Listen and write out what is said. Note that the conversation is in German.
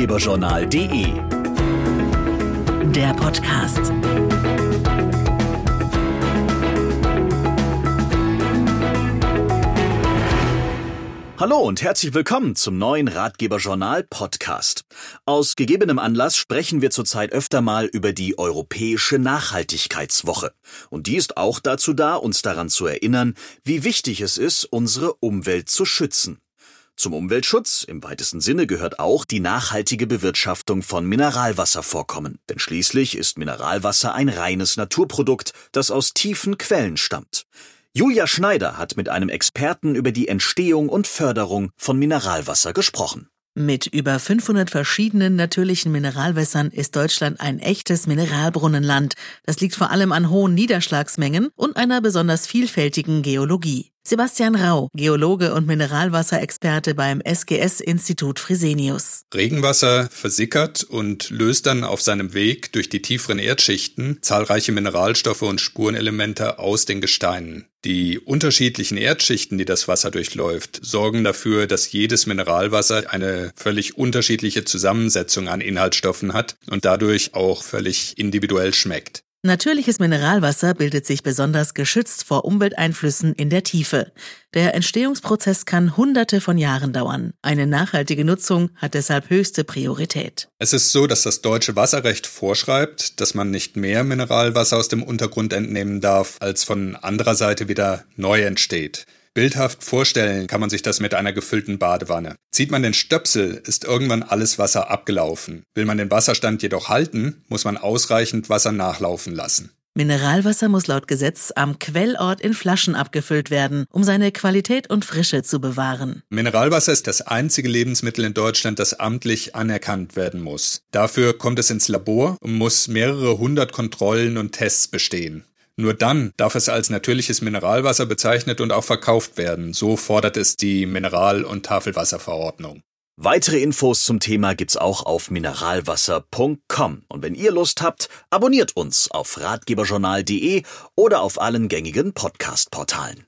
ratgeberjournal.de. Der Podcast. Hallo und herzlich willkommen zum neuen Ratgeberjournal Podcast. Aus gegebenem Anlass sprechen wir zurzeit öfter mal über die Europäische Nachhaltigkeitswoche. Und die ist auch dazu da, uns daran zu erinnern, wie wichtig es ist, unsere Umwelt zu schützen. Zum Umweltschutz im weitesten Sinne gehört auch die nachhaltige Bewirtschaftung von Mineralwasservorkommen. Denn schließlich ist Mineralwasser ein reines Naturprodukt, das aus tiefen Quellen stammt. Julia Schneider hat mit einem Experten über die Entstehung und Förderung von Mineralwasser gesprochen. Mit über 500 verschiedenen natürlichen Mineralwässern ist Deutschland ein echtes Mineralbrunnenland. Das liegt vor allem an hohen Niederschlagsmengen und einer besonders vielfältigen Geologie. Sebastian Rau, Geologe und Mineralwasserexperte beim SGS-Institut Fresenius. Regenwasser versickert und löst dann auf seinem Weg durch die tieferen Erdschichten zahlreiche Mineralstoffe und Spurenelemente aus den Gesteinen. Die unterschiedlichen Erdschichten, die das Wasser durchläuft, sorgen dafür, dass jedes Mineralwasser eine völlig unterschiedliche Zusammensetzung an Inhaltsstoffen hat und dadurch auch völlig individuell schmeckt. Natürliches Mineralwasser bildet sich besonders geschützt vor Umwelteinflüssen in der Tiefe. Der Entstehungsprozess kann hunderte von Jahren dauern. Eine nachhaltige Nutzung hat deshalb höchste Priorität. Es ist so, dass das deutsche Wasserrecht vorschreibt, dass man nicht mehr Mineralwasser aus dem Untergrund entnehmen darf, als von anderer Seite wieder neu entsteht. Bildhaft vorstellen kann man sich das mit einer gefüllten Badewanne. Zieht man den Stöpsel, ist irgendwann alles Wasser abgelaufen. Will man den Wasserstand jedoch halten, muss man ausreichend Wasser nachlaufen lassen. Mineralwasser muss laut Gesetz am Quellort in Flaschen abgefüllt werden, um seine Qualität und Frische zu bewahren. Mineralwasser ist das einzige Lebensmittel in Deutschland, das amtlich anerkannt werden muss. Dafür kommt es ins Labor und muss mehrere hundert Kontrollen und Tests bestehen. Nur dann darf es als natürliches Mineralwasser bezeichnet und auch verkauft werden. So fordert es die Mineral- und Tafelwasserverordnung. Weitere Infos zum Thema gibt's auch auf mineralwasser.com. Und wenn ihr Lust habt, abonniert uns auf ratgeberjournal.de oder auf allen gängigen Podcast-Portalen.